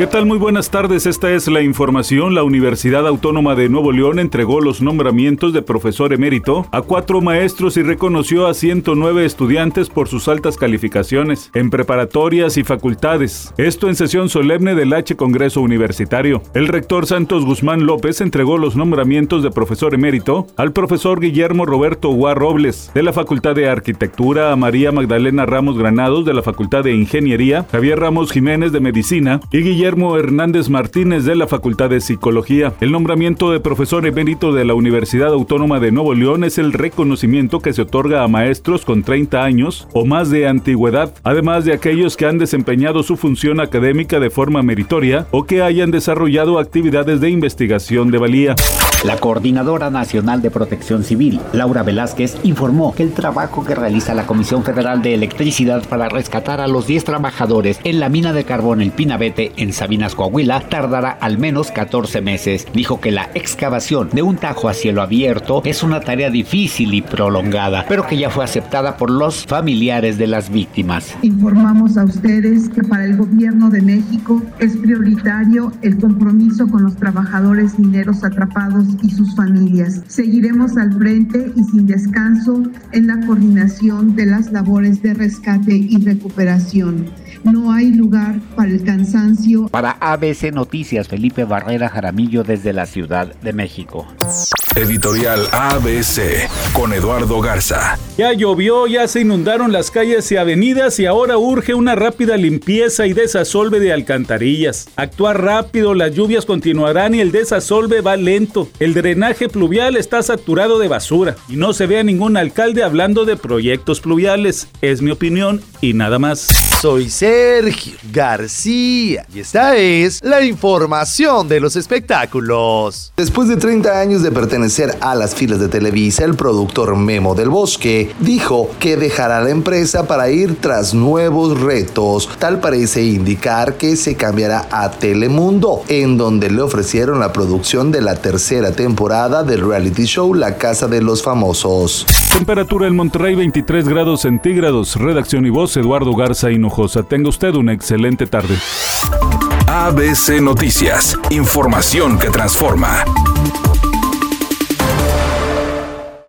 ¿Qué tal? Muy buenas tardes. Esta es la información. La Universidad Autónoma de Nuevo León entregó los nombramientos de profesor emérito a cuatro maestros y reconoció a 109 estudiantes por sus altas calificaciones en preparatorias y facultades. Esto en sesión solemne del H Congreso Universitario. El rector Santos Guzmán López entregó los nombramientos de profesor emérito al profesor Guillermo Roberto Guar Robles de la Facultad de Arquitectura, a María Magdalena Ramos Granados de la Facultad de Ingeniería, Javier Ramos Jiménez de Medicina y Guillermo Hernández Martínez de la Facultad de Psicología. El nombramiento de profesor emérito de la Universidad Autónoma de Nuevo León es el reconocimiento que se otorga a maestros con 30 años o más de antigüedad, además de aquellos que han desempeñado su función académica de forma meritoria o que hayan desarrollado actividades de investigación de valía. La Coordinadora Nacional de Protección Civil, Laura Velázquez, informó que el trabajo que realiza la Comisión Federal de Electricidad para rescatar a los 10 trabajadores en la mina de carbón El Pinabete en Sabinas, Coahuila, tardará al menos 14 meses. Dijo que la excavación de un tajo a cielo abierto es una tarea difícil y prolongada, pero que ya fue aceptada por los familiares de las víctimas. Informamos a ustedes que para el gobierno de México es prioritario el compromiso con los trabajadores mineros atrapados y sus familias. Seguiremos al frente y sin descanso en la coordinación de las labores de rescate y recuperación. No hay lugar para el cansancio. Para ABC Noticias, Felipe Barrera Jaramillo desde la Ciudad de México. Editorial ABC con Eduardo Garza. Ya llovió, ya se inundaron las calles y avenidas y ahora urge una rápida limpieza y desasolve de alcantarillas. Actuar rápido, las lluvias continuarán y el desasolve va lento. El drenaje pluvial está saturado de basura y no se ve a ningún alcalde hablando de proyectos pluviales. Es mi opinión y nada más. Soy Sergio García y esta es la información de los espectáculos. Después de 30 años de pertenecer a las filas de Televisa, el productor Memo del Bosque dijo que dejará la empresa para ir tras nuevos retos. Tal parece indicar que se cambiará a Telemundo, en donde le ofrecieron la producción de la tercera temporada del reality show La Casa de los Famosos. Temperatura en Monterrey 23 grados centígrados. Redacción y voz Eduardo Garza Hinojosa. Tenga usted una excelente tarde. ABC Noticias. Información que transforma.